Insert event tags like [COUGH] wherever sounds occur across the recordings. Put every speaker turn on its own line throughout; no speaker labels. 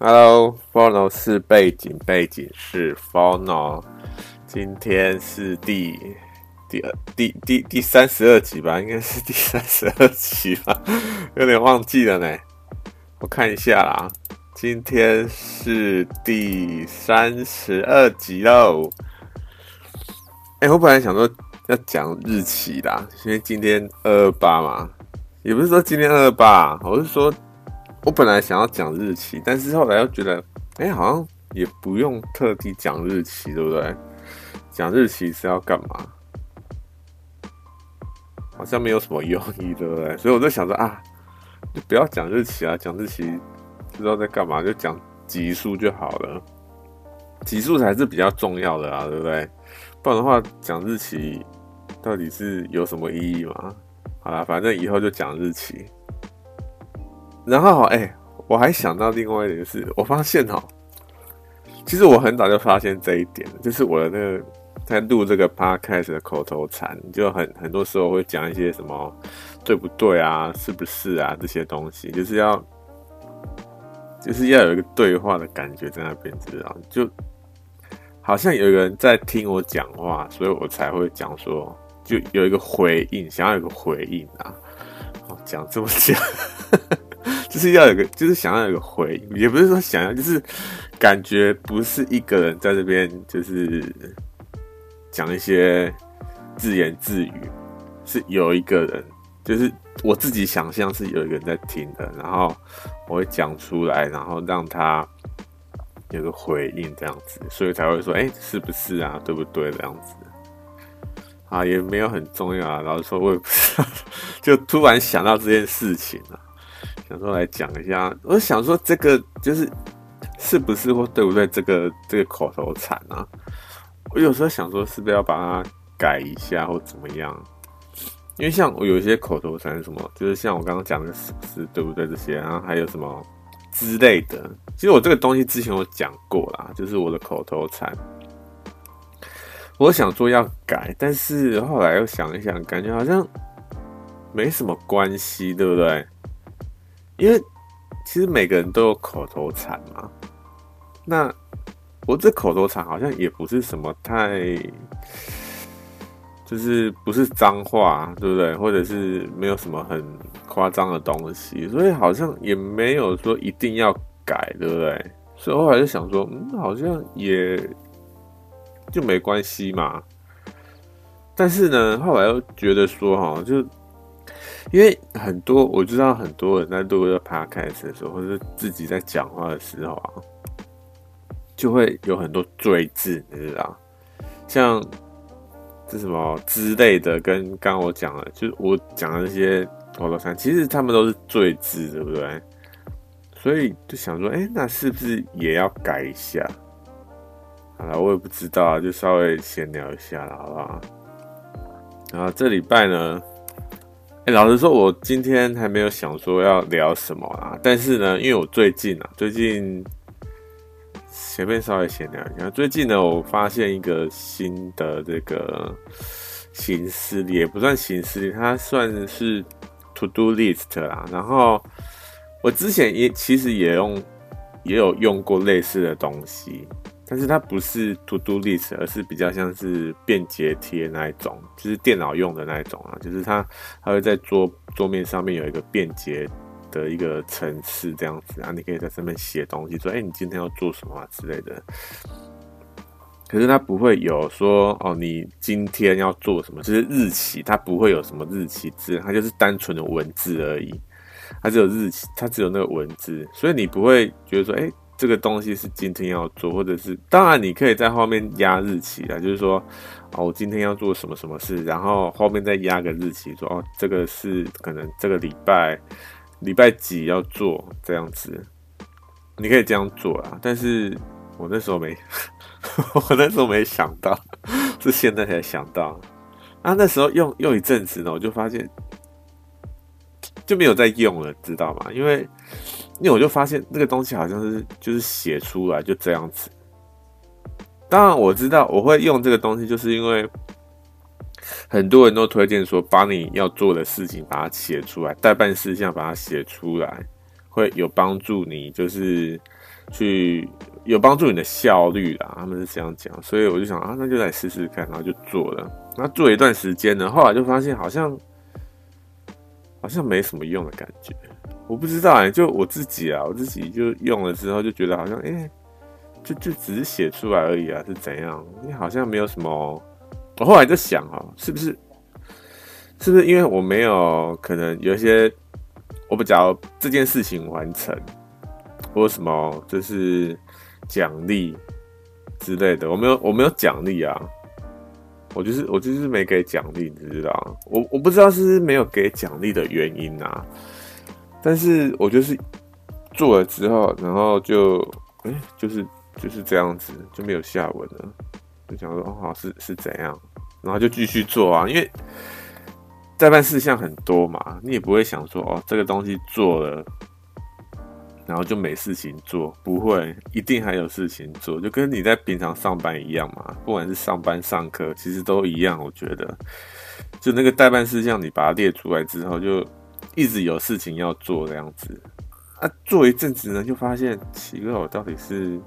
Hello，Phono 是背景，背景是 Fono。今天是第第二第第第三十二集吧，应该是第三十二集吧，[LAUGHS] 有点忘记了呢。我看一下啦，今天是第三十二集喽。哎、我本来想说要讲日期啦，因为今天二二八嘛，也不是说今天二二八，我是说。我本来想要讲日期，但是后来又觉得，哎、好像也不用特地讲日期，对不对？讲日期是要干嘛？好像没有什么用意，对不对？所以我就想说啊，就不要讲日期啊，讲日期不知道在干嘛，就讲集数就好了，集数才是比较重要的啊，对不对？不然的话，讲日期到底是有什么意义吗？好啦，反正以后就讲日期。然后，哎、我还想到另外一点，就是我发现哦，其实我很早就发现这一点，就是我的那个在录这个 podcast 的口头禅，就很很多时候会讲一些什么对不对啊，是不是啊这些东西，就是要就是要有一个对话的感觉在那边，知道？就好像有个人在听我讲话，所以我才会讲说，就有一个回应，想要有个回应啊。哦，讲这么讲。[LAUGHS] 就是要有个，就是想要有个回应，也不是说想要，就是感觉不是一个人在这边，就是讲一些自言自语，是有一个人，就是我自己想象是有一个人在听的，然后我会讲出来，然后让他有个回应这样子，所以才会说，哎，是不是啊？对不对？这样子啊，也没有很重要啊。老实说，我也不知道，[LAUGHS] 就突然想到这件事情啊。想说来讲一下，我想说这个就是是不是或对不对？这个这个口头禅啊，我有时候想说是不是要把它改一下或怎么样？因为像我有一些口头禅什么，就是像我刚刚讲的是不是对不对这些，然后还有什么之类的。其实我这个东西之前有讲过啦，就是我的口头禅，我想说要改，但是后来又想一想，感觉好像没什么关系，对不对？因为其实每个人都有口头禅嘛，那我这口头禅好像也不是什么太，就是不是脏话，对不对？或者是没有什么很夸张的东西，所以好像也没有说一定要改，对不对？所以后来就想说，嗯，好像也就没关系嘛。但是呢，后来又觉得说，哈，就。因为很多我知道很多人在录这个 podcast 的时候，或者是自己在讲话的时候啊，就会有很多赘字，你知道？像这什么之类的，跟刚刚我讲的，就是我讲的那些口头禅，其实他们都是赘字，对不对？所以就想说，哎，那是不是也要改一下？好了，我也不知道啊，就稍微闲聊一下了，好不好？然后这礼拜呢？老实说，我今天还没有想说要聊什么啊。但是呢，因为我最近啊，最近前面稍微闲聊一下。最近呢，我发现一个新的这个行事历，也不算行事历，它算是 to do list 啦。然后我之前也其实也用，也有用过类似的东西。但是它不是 To Do List，而是比较像是便捷贴那一种，就是电脑用的那一种啊，就是它它会在桌桌面上面有一个便捷的一个程式这样子啊，你可以在上面写东西，说哎、你今天要做什么啊之类的。可是它不会有说哦你今天要做什么，就是日期，它不会有什么日期字，它就是单纯的文字而已，它只有日期，它只有那个文字，所以你不会觉得说哎。这个东西是今天要做，或者是当然你可以在后面压日期啊，就是说哦，我今天要做什么什么事，然后后面再压个日期，说哦，这个是可能这个礼拜礼拜几要做这样子，你可以这样做啊。但是我那时候没，[LAUGHS] 我那时候没想到，是现在才想到。啊，那时候用用一阵子呢，我就发现就没有再用了，知道吗？因为。因为我就发现那个东西好像是就是写出来就这样子。当然我知道我会用这个东西，就是因为很多人都推荐说，把你要做的事情把它写出来，待办事项把它写出来会有帮助你，就是去有帮助你的效率啦。他们是这样讲，所以我就想啊，那就来试试看，然后就做了。那做一段时间呢，后来就发现好像好像没什么用的感觉。我不知道哎、就我自己啊，我自己就用了之后就觉得好像哎、就就只是写出来而已啊，是怎样？你好像没有什么。我后来就想啊，是不是？是不是因为我没有可能有一些，我不假如这件事情完成，或什么就是奖励之类的，我没有我没有奖励啊，我就是我就是没给奖励，你知道？我我不知道是不是没有给奖励的原因啊，但是我就是做了之后，然后就哎、就是就是这样子就没有下文了，就想说哦，是是怎样，然后就继续做啊，因为。待办事项很多嘛，你也不会想说哦，这个东西做了，然后就没事情做，不会，一定还有事情做，就跟你在平常上班一样嘛。不管是上班、上课，其实都一样。我觉得，就那个待办事项，你把它列出来之后，就一直有事情要做这样子。啊，做一阵子呢，就发现奇怪，我到底是，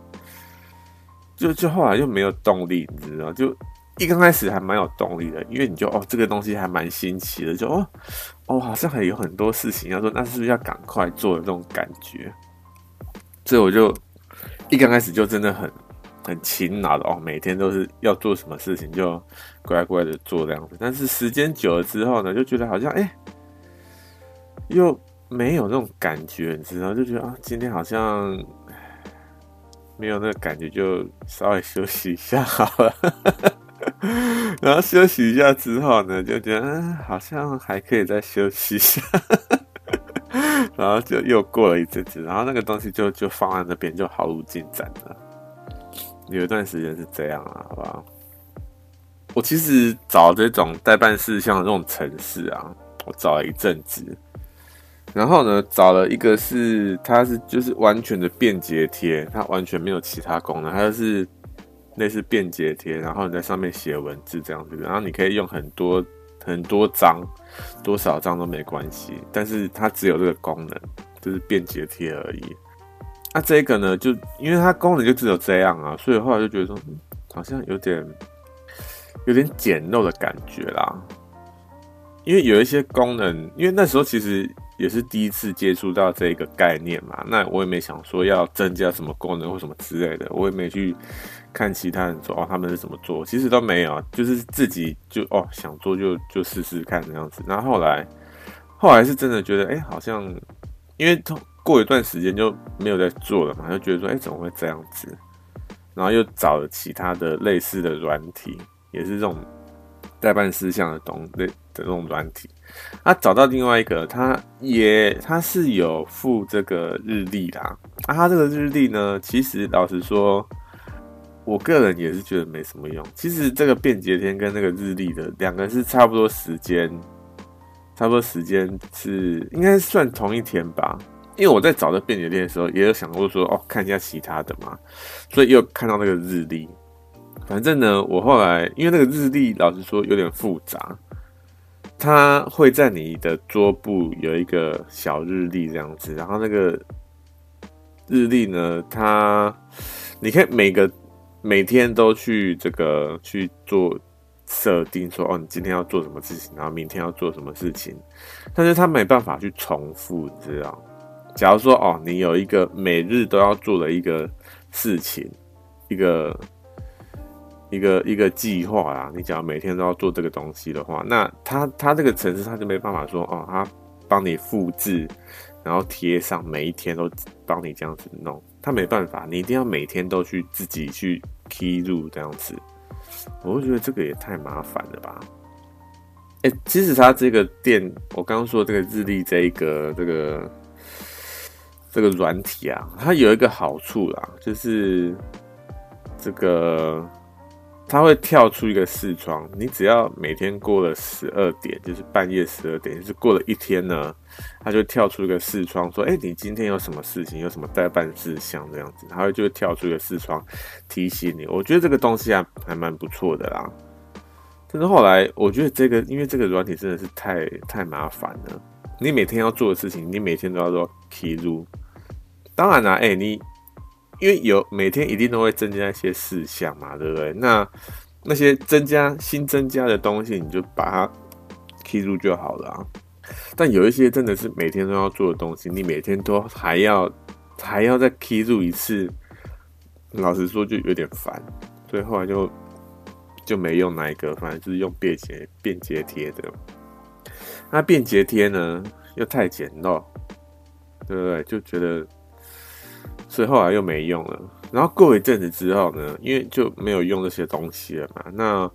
就就后来就没有动力，你知道就。一刚开始还蛮有动力的，因为你就哦，这个东西还蛮新奇的，就哦哦，好像还有很多事情要做，那是不是要赶快做的这种感觉？所以我就一刚开始就真的很很勤劳的哦，每天都是要做什么事情就乖乖的做这样子。但是时间久了之后呢，就觉得好像哎，又没有那种感觉，你知道？就觉得啊，今天好像没有那个感觉，就稍微休息一下好了。[LAUGHS] 然后休息一下之后呢，就觉得嗯，好像还可以再休息一下，[LAUGHS] 然后就又过了一阵子，然后那个东西就就放在那边，就毫无进展了。有一段时间是这样啊，好不好？我其实找这种待办事项这种程式啊，我找了一阵子，然后呢，找了一个是它是就是完全的便捷贴，它完全没有其他功能，它就是。类似便捷贴，然后你在上面写文字这样子，然后你可以用很多很多张，多少张都没关系，但是它只有这个功能，就是便捷贴而已。那、这个呢，就因为它功能就只有这样啊，所以后来就觉得说，好像有点有点简陋的感觉啦。因为有一些功能，因为那时候其实也是第一次接触到这个概念嘛，那我也没想说要增加什么功能或什么之类的，我也没去。看其他人说哦，他们是怎么做，其实都没有，就是自己就哦想做就就试试看这样子。然后后来后来是真的觉得哎、好像因为过一段时间就没有在做了嘛，就觉得说哎、怎么会这样子？然后又找了其他的类似的软体，也是这种待办事项的东类的这种软体。啊，找到另外一个，他也他是有附这个日历啦。啊，他这个日历呢，其实老实说。我个人也是觉得没什么用。其实这个便捷天跟那个日历的两个是差不多时间，差不多时间是应该算同一天吧。因为我在找这便捷天的时候，也有想过说哦，看一下其他的嘛，所以又看到那个日历。反正呢，我后来因为那个日历老实说有点复杂，它会在你的桌布有一个小日历这样子，然后那个日历呢，它你可以每个。每天都去这个去做设定，说哦，你今天要做什么事情，然后明天要做什么事情，但是他没办法去重复，你知道？假如说哦，你有一个每日都要做的一个事情，一个一个一个计划啊，你只要每天都要做这个东西的话，那他他这个程式他就没办法说哦，他帮你复制，然后贴上，每一天都帮你这样子弄。他没办法，你一定要每天都去自己去 key 入这样子，我会觉得这个也太麻烦了吧？哎、其实他这个店，我刚刚说这个日历这一个这个这个软体啊，它有一个好处啦，就是这个。它会跳出一个视窗，你只要每天过了十二点，就是半夜十二点，就是过了一天呢，它就跳出一个视窗，说：“哎、你今天有什么事情？有什么待办事项？”这样子，它会就会跳出一个视窗提醒你。我觉得这个东西还还蛮不错的啦。但是后来我觉得这个，因为这个软体真的是太太麻烦了，你每天要做的事情，你每天都要做 key 入，当然啦，哎、你因为有每天一定都会增加一些事项嘛，对不对？那那些增加新增加的东西，你就把它 key 住就好了啊。但有一些真的是每天都要做的东西，你每天都还要还要再 key 住一次，老实说就有点烦，所以后来就就没用那一个，反正就是用便捷便捷贴的。那便捷贴呢又太简陋，对不对？就觉得，所以后来又没用了。然后过一阵子之后呢，因为就没有用这些东西了嘛。那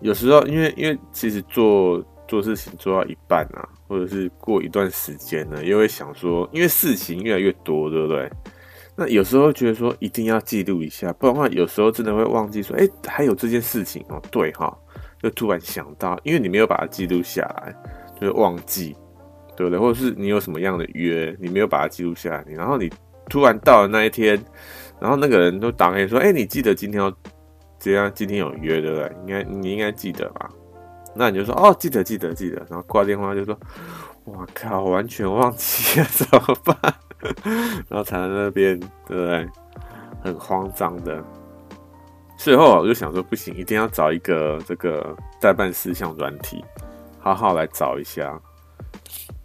有时候因为因为其实做做事情做到一半啊，或者是过一段时间呢，又会想说，因为事情越来越多，对不对？那有时候觉得说一定要记录一下，不然的话有时候真的会忘记说，哎，还有这件事情哦。对哈，就突然想到，因为你没有把它记录下来，就会忘记，对不对？或者是你有什么样的约，你没有把它记录下来，你然后你突然到了那一天，然后那个人都打给你说，哎，你记得今天要这样，今天有约，对不对？应该你应该记得吧？那你就说哦，记得记得记得，然后挂电话就说，我靠，完全忘记了，怎么办？[LAUGHS] 然后才在那边，对不对？很慌张的。最后我就想说，不行，一定要找一个这个待办事项软体，好好来找一下。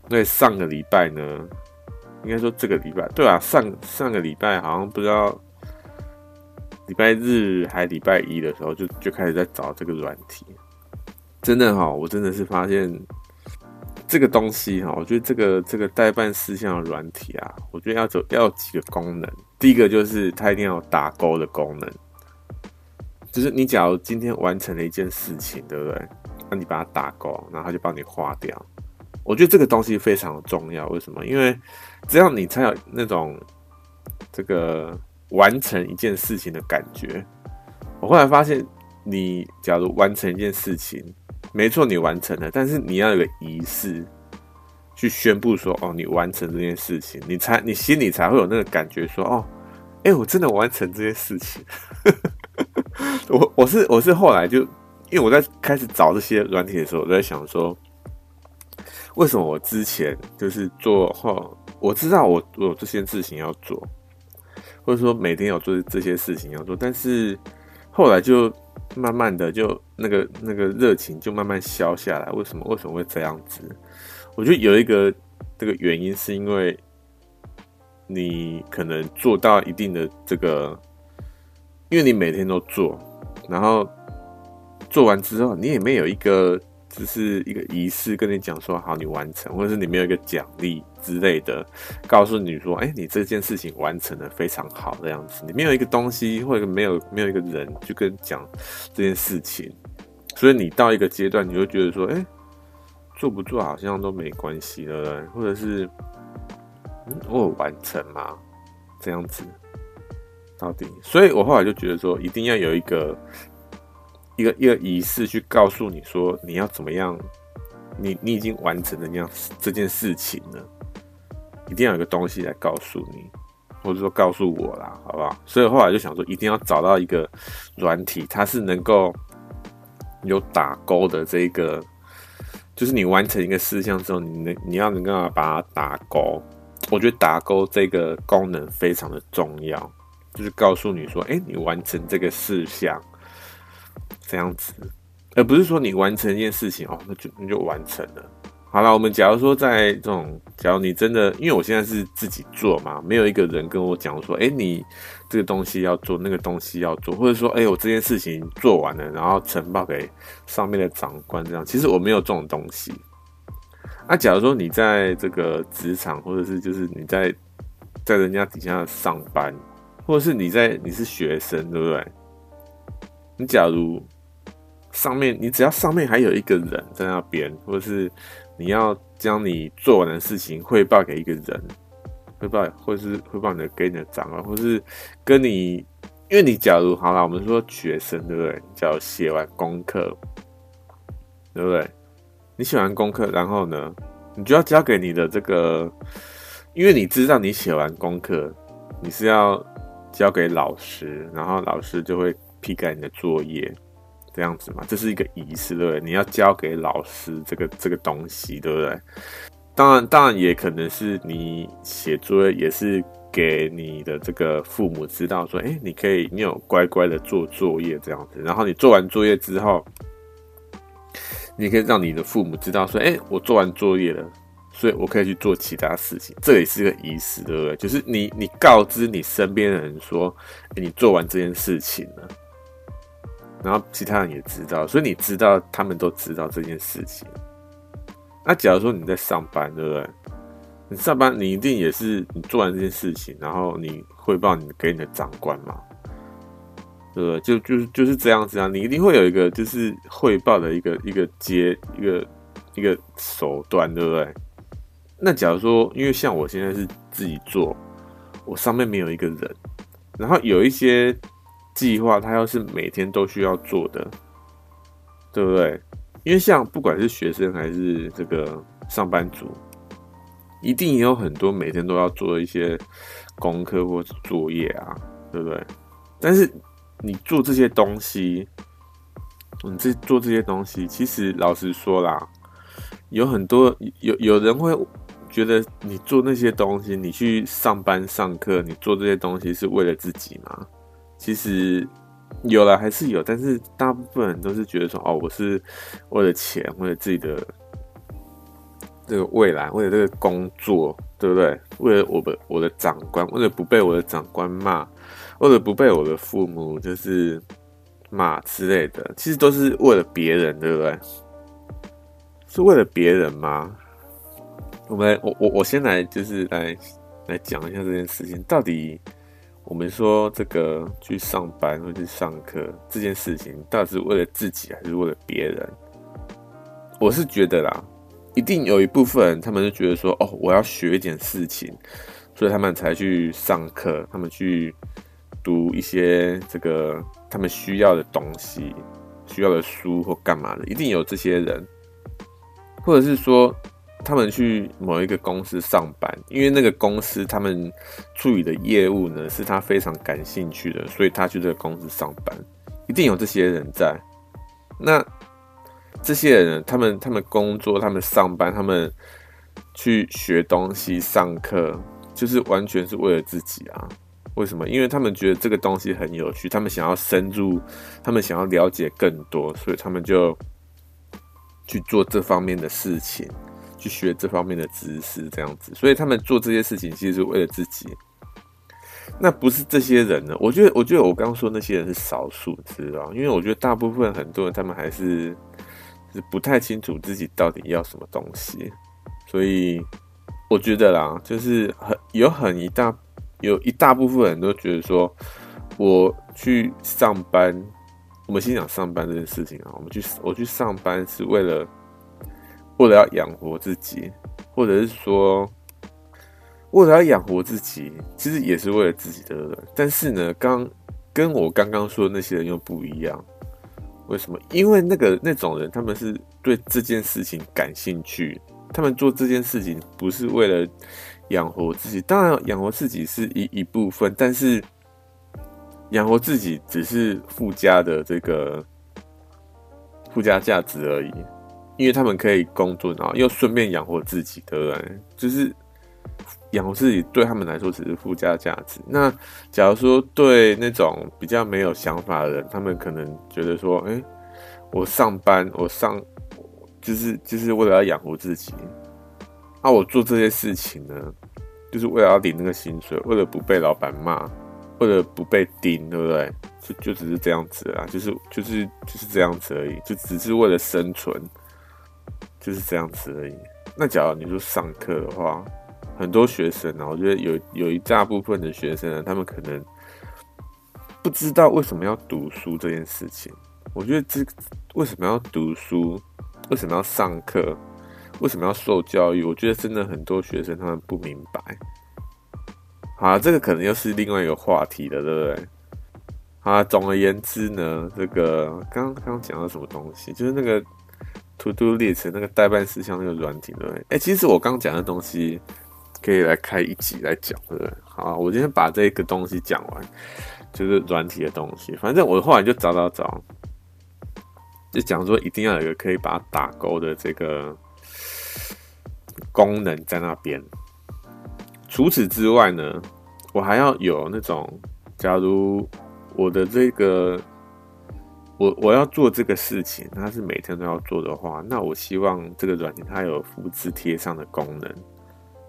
因为上个礼拜呢，应该说这个礼拜，对啊，上上个礼拜好像不知道礼拜日还礼拜一的时候就，就开始在找这个软体。真的哈，我真的是发现这个东西哈，我觉得这个这个代办事项的软体啊，我觉得要走要几个功能。第一个就是它一定要有打勾的功能，就是你假如今天完成了一件事情，对不对？那你把它打勾，然后它就帮你划掉。我觉得这个东西非常重要。为什么？因为这样你才有那种这个完成一件事情的感觉。我后来发现，你假如完成一件事情，没错，你完成了，但是你要有个仪式，去宣布说，哦，你完成这件事情，你才你心里才会有那个感觉，说，哦，哎，我真的完成这件事情。[LAUGHS] 我我是 [LAUGHS] 我是后来就，因为我在开始找这些软体的时候，我在想说，为什么我之前就是做后，我知道我我有这些事情要做，或者说每天有做这些事情要做，但是后来就。慢慢的就那个那个热情就慢慢消下来，为什么为什么会这样子？我觉得有一个这个原因是因为你可能做到一定的这个，因为你每天都做，然后做完之后你也没有一个。只是一个仪式，跟你讲说好，你完成，或者是你没有一个奖励之类的，告诉你说，哎、你这件事情完成的非常好这样子。你没有一个东西，或者没有没有一个人去跟你讲这件事情，所以你到一个阶段，你会觉得说，哎、做不做好像都没关系了，或者是，嗯，我有完成吗？这样子，到底，所以我后来就觉得说，一定要有一个。一个一个仪式去告诉你说，你要怎么样，你你已经完成了这样这件事情了，一定要有个东西来告诉你，或者说告诉我啦，好不好？所以后来就想说，一定要找到一个软体，它是能够有打勾的这个，就是你完成一个事项之后，你能你要能够把它打勾。我觉得打勾这个功能非常的重要，就是告诉你说，哎，你完成这个事项。这样子，而不是说你完成一件事情哦，那就那就完成了。好了，我们假如说在这种，假如你真的，因为我现在是自己做嘛，没有一个人跟我讲说，哎，你这个东西要做，那个东西要做，或者说，哎，我这件事情做完了，然后呈报给上面的长官这样。其实我没有这种东西。那、假如说你在这个职场，或者是就是你在在人家底下上班，或者是你在你是学生，对不对？你假如。上面，你只要上面还有一个人在那边，或者是你要将你做完的事情汇报给一个人，汇报，或是汇报你的给你的长官，或是跟你，因为你假如好了，我们说学生对不对？假如写完功课，对不对？你写完功课，然后呢，你就要交给你的这个，因为你知道你写完功课，你是要交给老师，然后老师就会批改你的作业。这样子嘛，这是一个仪式，对不对？你要交给老师这个这个东西，对不对？当然，当然也可能是你写作业也是给你的这个父母知道，说，哎，你可以，你有乖乖的做作业这样子。然后你做完作业之后，你可以让你的父母知道，说，哎，我做完作业了，所以我可以去做其他事情。这也是个仪式，对不对？就是你，你告知你身边的人说，哎，你做完这件事情了，然后其他人也知道，所以你知道，他们都知道这件事情。那假如说你在上班，对不对？你上班，你一定也是你做完这件事情，然后你汇报你给你的长官嘛，对不对？就就是就是这样子啊，你一定会有一个就是汇报的一个一个接一个一个手段，对不对？那假如说，因为像我现在是自己做，我上面没有一个人，然后有一些计划，它要是每天都需要做的，对不对？因为像不管是学生还是这个上班族。一定也有很多每天都要做一些功课或者作业啊，对不对？但是你做这些东西，你这做这些东西，其实老实说啦，有很多有有人会觉得你做那些东西，你去上班上课，你做这些东西是为了自己吗？其实有了还是有，但是大部分人都是觉得说，哦，我是为了钱，为了自己的。这个未来，为了这个工作，对不对？为了我的我的长官，为了不被我的长官骂，为了不被我的父母就是骂之类的，其实都是为了别人，对不对？是为了别人吗？我们来，我我我先来，就是来来讲一下这件事情，到底我们说这个去上班或者去上课这件事情，到底是为了自己还是为了别人？我是觉得啦。一定有一部分人，他们就觉得说，哦，我要学一点事情，所以他们才去上课，他们去读一些这个他们需要的东西，需要的书或干嘛的。一定有这些人，或者是说，他们去某一个公司上班，因为那个公司他们处理的业务呢，是他非常感兴趣的，所以他去这个公司上班。一定有这些人在，那。这些人，他们他们工作，他们上班，他们去学东西、上课，就是完全是为了自己啊？为什么？因为他们觉得这个东西很有趣，他们想要深入，他们想要了解更多，所以他们就去做这方面的事情，去学这方面的知识，这样子。所以他们做这些事情，其实是为了自己。那不是这些人呢？我觉得，我觉得我刚刚说那些人是少数，知道？因为我觉得大部分很多人，他们还是。是不太清楚自己到底要什么东西，所以我觉得啦，就是很有很一大有一大部分人都觉得说，我去上班，我们先讲上班这件事情啊，我们去我去上班是为了为了要养活自己，或者是说为了要养活自己，其实也是为了自己的。但是呢，刚跟我刚刚说的那些人又不一样。为什么？因为那个那种人，他们是对这件事情感兴趣，他们做这件事情不是为了养活自己，当然养活自己是一一部分，但是养活自己只是附加的这个附加价值而已，因为他们可以工作，然后又顺便养活自己，对不对？就是。养活自己对他们来说只是附加价值。那假如说对那种比较没有想法的人，他们可能觉得说：“哎，我上班，我上就是就是为了要养活自己。啊，我做这些事情呢，就是为了要领那个薪水，为了不被老板骂，为了不被盯，对不对？就就只是这样子啊，就是就是就是这样子而已，就只是为了生存，就是这样子而已。那假如你说上课的话，很多学生啊，我觉得有有一大部分的学生呢，他们可能不知道为什么要读书这件事情。我觉得这为什么要读书，为什么要上课，为什么要受教育？我觉得真的很多学生他们不明白。好，这个可能又是另外一个话题了，对不对？好，总而言之呢，这个刚刚讲到什么东西，就是那个 To Do List 那个待办事项那个软体，对不对？哎，其实我刚讲的东西。可以来开一集来讲，对不对？好，我今天把这个东西讲完，就是软体的东西。反正我后来就找找找，就讲说一定要有一个可以把它打勾的这个功能在那边。除此之外呢，我还要有那种，假如我的这个，我我要做这个事情，它是每天都要做的话，那我希望这个软件它有复制贴上的功能，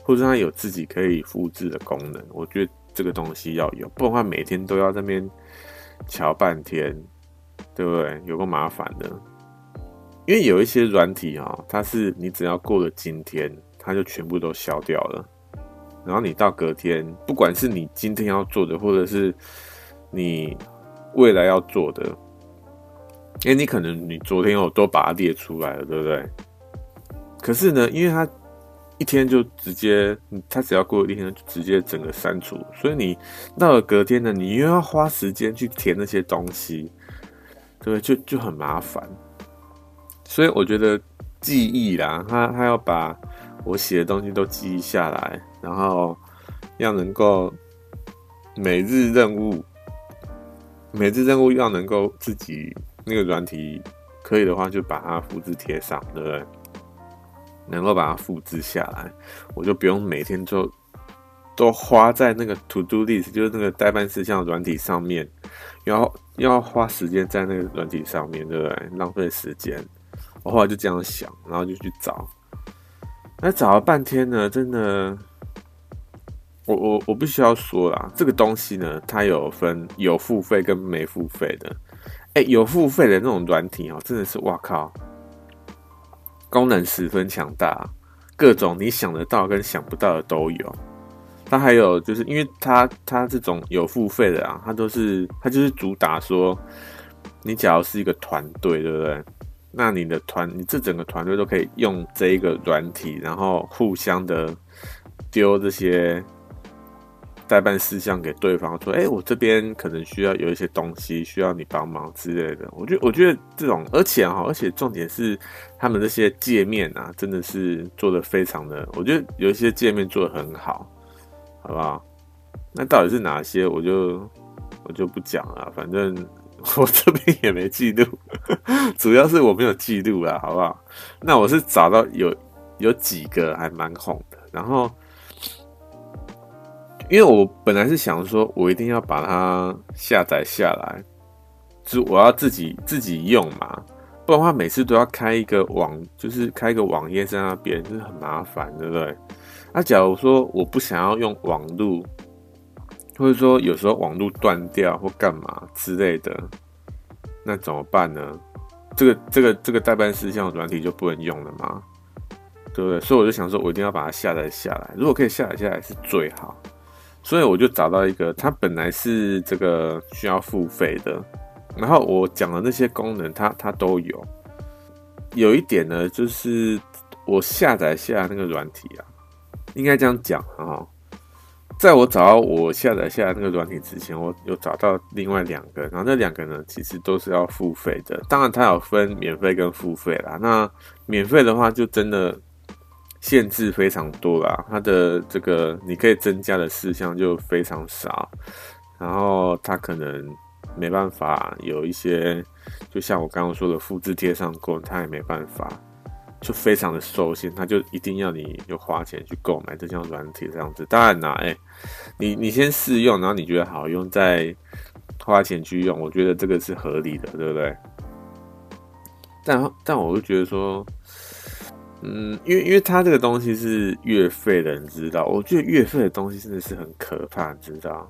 或者它有自己可以复制的功能。我觉得这个东西要有，不然的话每天都要在那边瞧半天，对不对？有个麻烦的。因为有一些软体啊，它是你只要过了今天，它就全部都消掉了。然后你到隔天，不管是你今天要做的，或者是你未来要做的，因为你可能你昨天我都把它列出来了，对不对？可是呢，因为它一天就直接，它只要过一天就直接整个删除，所以你到了隔天呢，你又要花时间去填那些东西，对不对？就就很麻烦。所以我觉得记忆啦，他他要把我写的东西都记忆下来，然后要能够每日任务，每日任务要能够自己那个软体可以的话，就把它复制贴上，对不对？能够把它复制下来，我就不用每天都都花在那个 To Do List，就是那个待办事项软体上面，然后要花时间在那个软体上面，对不对？浪费时间。我后来就这样想，然后就去找，那找了半天呢，真的，我我我必须要说啦，这个东西呢，它有分有付费跟没付费的。有付费的那种软体哦，真的是哇靠，功能十分强大，各种你想得到跟想不到的都有。它还有就是因为它它这种有付费的啊，它都是它就是主打说，你假如是一个团队，对不对？那你的团，你这整个团队都可以用这一个软体，然后互相的丢这些代办事项给对方，说：“哎、我这边可能需要有一些东西，需要你帮忙之类的。”我觉得，我觉得这种，而且哈，而且重点是他们这些界面啊，真的是做的非常的，我觉得有一些界面做的很好，好不好？那到底是哪些，我就我就不讲了，反正。[LAUGHS] 我这边也没记录，[LAUGHS] 主要是我没有记录啦，好不好？那我是找到有有几个还蛮红的，然后因为我本来是想说，我一定要把它下载下来，就我要自己自己用嘛，不然的话每次都要开一个网，就是开一个网页在那边，就是很麻烦，对不对？那假如说我不想要用网路。或者说有时候网络断掉或干嘛之类的，那怎么办呢？这个这个这个待办事项软体就不能用了吗？对不对？所以我就想说，我一定要把它下载下来。如果可以下载下来是最好。所以我就找到一个，它本来是这个需要付费的，然后我讲的那些功能它，它都有。有一点呢，就是我下载下那个软体啊，应该这样讲啊。在我找到我下载下那个软体之前，我有找到另外两个，然后那两个呢，其实都是要付费的。当然，它有分免费跟付费啦。那免费的话，就真的限制非常多啦，它的这个你可以增加的事项就非常少，然后它可能没办法有一些，就像我刚刚说的复制贴上过，它也没办法。就非常的受限，它就一定要你有花钱去购买这项软体这样子。当然啦，哎、你你先试用，然后你觉得好用，再花钱去用，我觉得这个是合理的，对不对？但但我就觉得说，嗯，因为因为它这个东西是月费的，你知道？我觉得月费的东西真的是很可怕，你知道？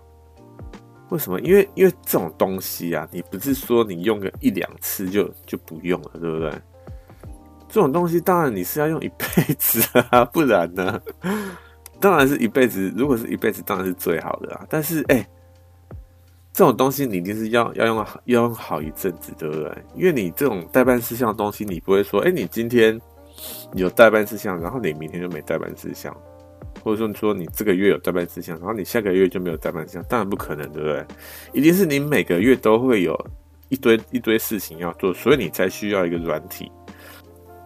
为什么？因为因为这种东西啊，你不是说你用个一两次就就不用了，对不对？这种东西当然你是要用一辈子啊，不然呢？当然是一辈子。如果是一辈子，当然是最好的啊。但是，哎、这种东西你一定是要要用要用好一阵子，对不对？因为你这种代办事项的东西，你不会说，哎、你今天有代办事项，然后你明天就没代办事项，或者说你说你这个月有代办事项，然后你下个月就没有代办事项，当然不可能，对不对？一定是你每个月都会有一堆一堆事情要做，所以你才需要一个软体。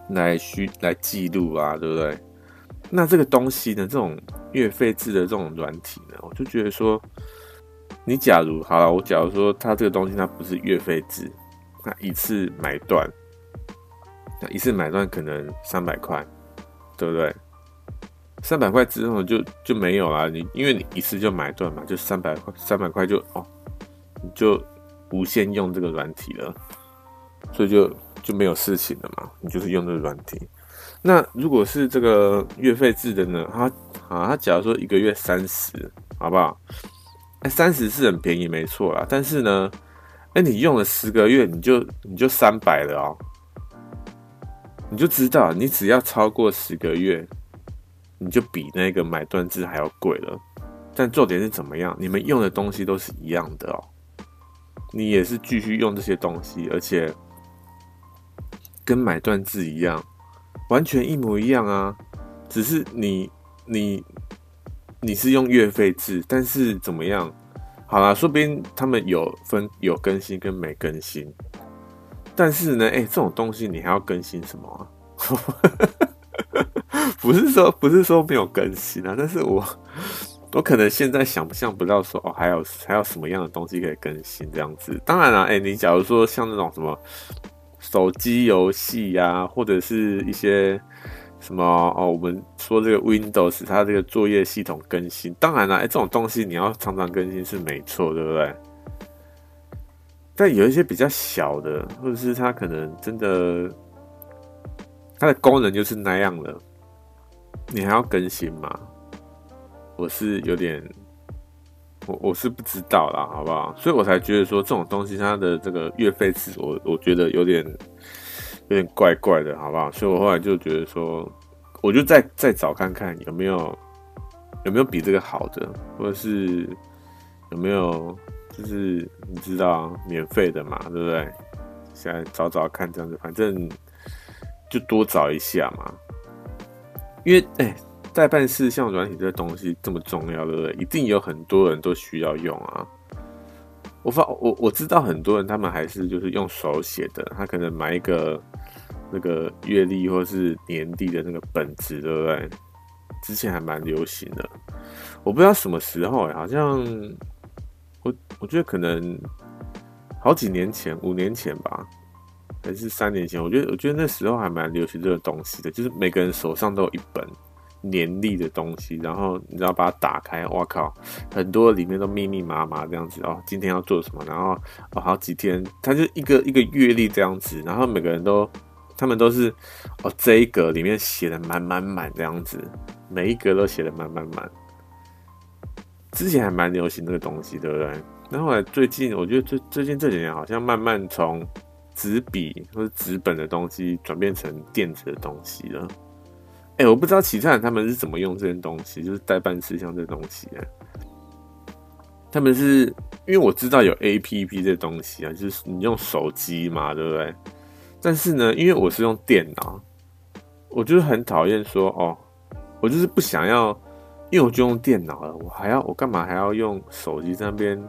来需来记录啊，对不对？那这个东西呢，这种月费制的这种软体呢，我就觉得说，你假如好了，我假如说它这个东西它不是月费制，那一次买断，那一次买断可能三百块，对不对？三百块之后就就没有了，你因为你一次就买断嘛，就三百块，三百块就哦，你就无限用这个软体了，所以就就没有事情了嘛，你就是用这个软体。那如果是这个月费制的呢？他啊，他假如说一个月三十，好不好？哎，三十是很便宜，没错啦。但是呢，哎，你用了十个月，你就你就三百了哦，你就知道，你只要超过十个月。你就比那个买断制还要贵了，但重点是怎么样？你们用的东西都是一样的哦，你也是继续用这些东西，而且跟买断制一样，完全一模一样啊！只是你你你是用月费制，但是怎么样？好啦，说不定他们有分有更新跟没更新，但是呢，哎、这种东西你还要更新什么啊？[LAUGHS] 不是说不是说没有更新啊，但是我我可能现在想象不到说哦，还有还有什么样的东西可以更新这样子。当然了，哎，你假如说像那种什么手机游戏呀，或者是一些什么哦，我们说这个 Windows 它这个作业系统更新，当然了，哎，这种东西你要常常更新是没错，对不对？但有一些比较小的，或者是它可能真的它的功能就是那样的。你还要更新吗？我是有点，我我是不知道啦，好不好？所以我才觉得说这种东西它的这个月费制，我我觉得有点有点怪怪的，好不好？所以我后来就觉得说，我就再再找看看有没有有没有比这个好的，或者是有没有就是你知道免费的嘛，对不对？现在找找看这样子，反正就多找一下嘛。因为哎、代办事项软体这个东西这么重要，对不对？一定有很多人都需要用啊。我发我我知道很多人他们还是就是用手写的，他可能买一个那个月历或是年历的那个本子，对不对？之前还蛮流行的，我不知道什么时候、好像我觉得可能好几年前，五年前吧。还是三年前，我觉得我觉得那时候还蛮流行这个东西的，就是每个人手上都有一本年历的东西，然后你知道把它打开，哇靠，很多里面都密密麻麻这样子哦，今天要做什么，然后哦好几天，它就一个一个月历这样子，然后每个人都他们都是哦这一格里面写的满满满这样子，每一格都写的满满满。之前还蛮流行这个东西，对不对？然后来最近，我觉得最最近这几年好像慢慢从纸笔或者纸本的东西转变成电子的东西了。哎、我不知道其他人他们是怎么用这些东西，就是代办事项这东西。他们是因为我知道有 APP 这东西啊，就是你用手机嘛，对不对？但是呢，因为我是用电脑，我就是很讨厌说哦，我就是不想要，因为我就用电脑了，我还要我干嘛还要用手机在那边？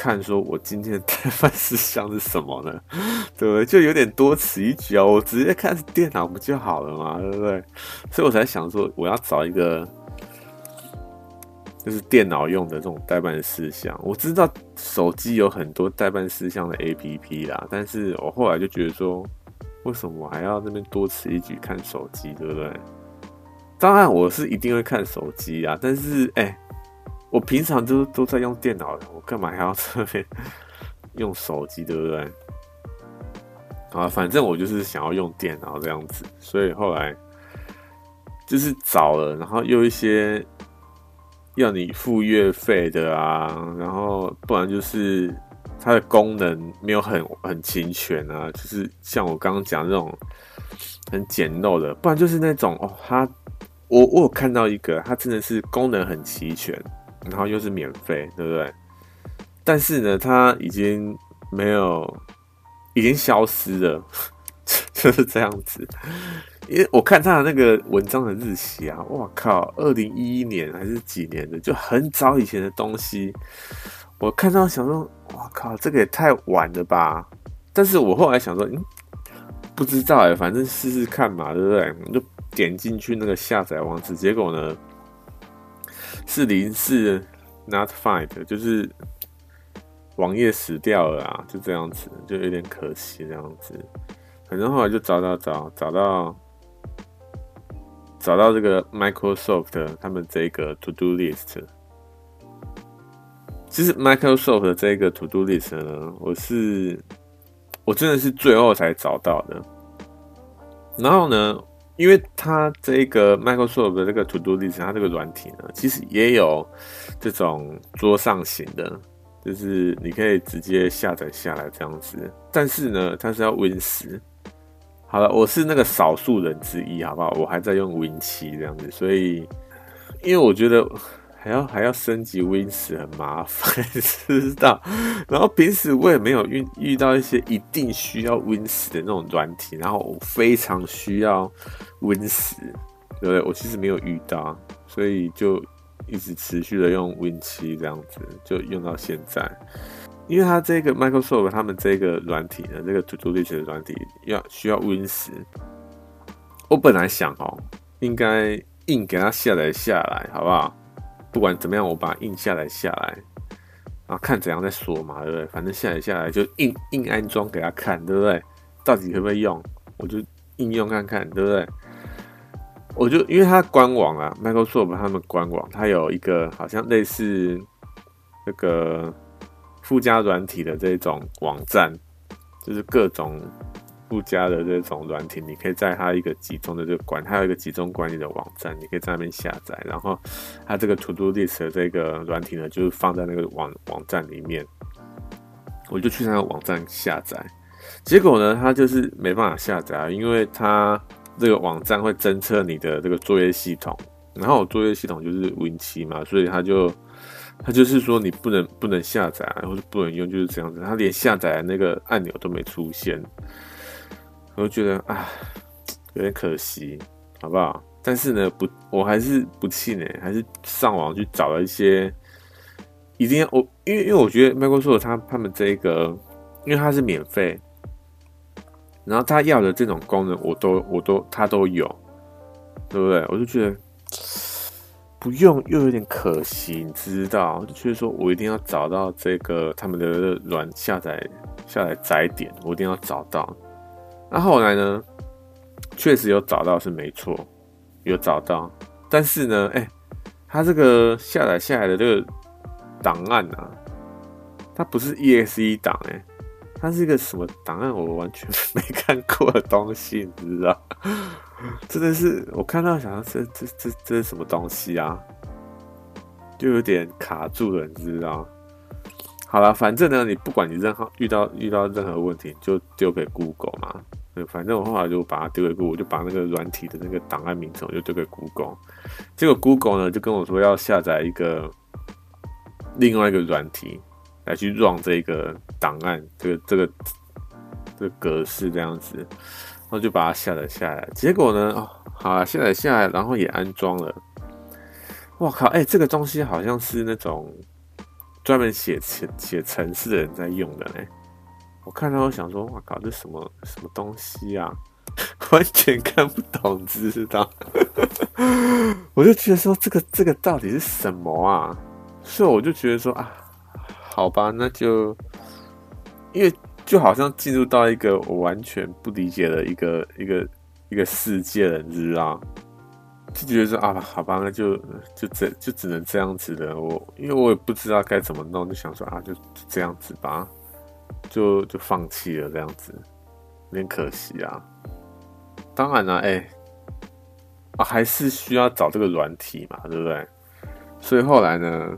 看，说我今天的代办事项是什么呢？[LAUGHS] 对不对？就有点多此一举啊！我直接看电脑不就好了嘛，对不对？所以我才想说，我要找一个就是电脑用的这种代办事项。我知道手机有很多代办事项的 APP 啦，但是我后来就觉得说，为什么我还要那边多此一举看手机，对不对？当然我是一定会看手机啊，但是哎。我平常都都在用电脑，我干嘛还要这边用手机，对不对？啊，反正我就是想要用电脑这样子，所以后来就是找了，然后又一些要你付月费的啊，然后不然就是它的功能没有很很齐全啊，[LAUGHS] 就是像我刚刚讲这种很简陋的，不然就是那种哦，它我我有看到一个，它真的是功能很齐全。然后又是免费，对不对？但是呢，它已经没有，已经消失了，[LAUGHS] 就是这样子。因为我看他的那个文章的日期啊，哇靠，二零一一年还是几年的，就很早以前的东西。我看到想说，哇靠，这个也太晚了吧？但是我后来想说，嗯，不知道哎，反正试试看嘛，对不对？就点进去那个下载网址，结果呢？是零四 not find，就是网页死掉了啊，就这样子，就有点可惜这样子。反正后来就找找找找到，找到这个 Microsoft 他们这个 To Do List。其实 Microsoft 的这个 To Do List 呢，我是我真的是最后才找到的。然后呢，因为它这个 Microsoft 的这个 To Do List，它这个软体呢，其实也有这种桌上型的，就是你可以直接下载下来这样子。但是呢，它是要 Win 十。好了，我是那个少数人之一，好不好？我还在用 Win 七这样子，所以因为我觉得还要还要升级 Win 十很麻烦，[LAUGHS] 知道？然后平时我也没有遇遇到一些一定需要 Win 十的那种软体，然后我非常需要 Win 十，对不对？我其实没有遇到，所以就一直持续的用 Win 七这样子，就用到现在。因为它这个 Microsoft 他们这个软体呢，这个 To Do List 的软体要需要 Win 十。我本来想哦，应该硬给它下载下来，好不好？不管怎么样，我把它硬下载下来，然后看怎样再说嘛，对不对？反正下载下来就硬硬安装给他看，对不对？到底会不会用？我就应用看看，对不对？我就因为它官网啊，Microsoft 他们官网，它有一个好像类似这个。附加软体的这种网站，就是各种附加的这种软体，你可以在它一个集中的这个管，它有一个集中管理的网站，你可以在那边下载。然后它这个 To Do List 的这个软体呢，就是放在那个网网站里面。我就去那个网站下载，结果呢，它就是没办法下载，因为它这个网站会侦测你的这个作业系统，然后我作业系统就是 Win7 嘛，所以它就。他就是说你不能不能下载，或者不能用，就是这样子。他连下载的那个按钮都没出现，我就觉得啊，有点可惜，好不好？但是呢，不，我还是不气馁，还是上网去找了一些，一定要我，因为因为我觉得 Microsoft 他他们这个，因为它是免费，然后他要的这种功能，我都我都他都有，对不对？我就觉得。不用又有点可惜，你知道？就觉得说我一定要找到这个他们的软下载下载载点，我一定要找到。那后来呢，确实有找到是没错，有找到。但是呢，哎、欸，它这个下载下来的这个档案啊，它不是 EXE 档，哎，它是一个什么档案？我完全 [LAUGHS] 没看过的东西，你知道？[LAUGHS] 真的是，我看到想说这这这这是什么东西啊？就有点卡住了，你知道？好了，反正呢，你不管你任何遇到遇到任何问题，就丢给 Google 嘛。反正我后来就把它丢给 Google，我就把那个软体的那个档案名称我就丢给 Google。结果 Google 呢就跟我说要下载一个另外一个软体来去 run 这个档案，这个这个这个格式这样子。然后就把它下载下来，结果呢，哦，好啊，下载下来，然后也安装了。我靠，哎、这个东西好像是那种专门写写写程式的人在用的呢。我看到我想说，哇靠，这什么什么东西啊？[LAUGHS] 完全看不懂，知道？[LAUGHS] 我就觉得说，这个这个到底是什么啊？所以我就觉得说啊，好吧，那就因为。就好像进入到一个我完全不理解的一个一个一个世界了，你知道？就觉得说啊，好吧，那就就这就只能这样子的。我因为我也不知道该怎么弄，就想说啊，就就这样子吧，就就放弃了这样子，有点可惜啊。当然了，哎、欸，啊，还是需要找这个软体嘛，对不对？所以后来呢，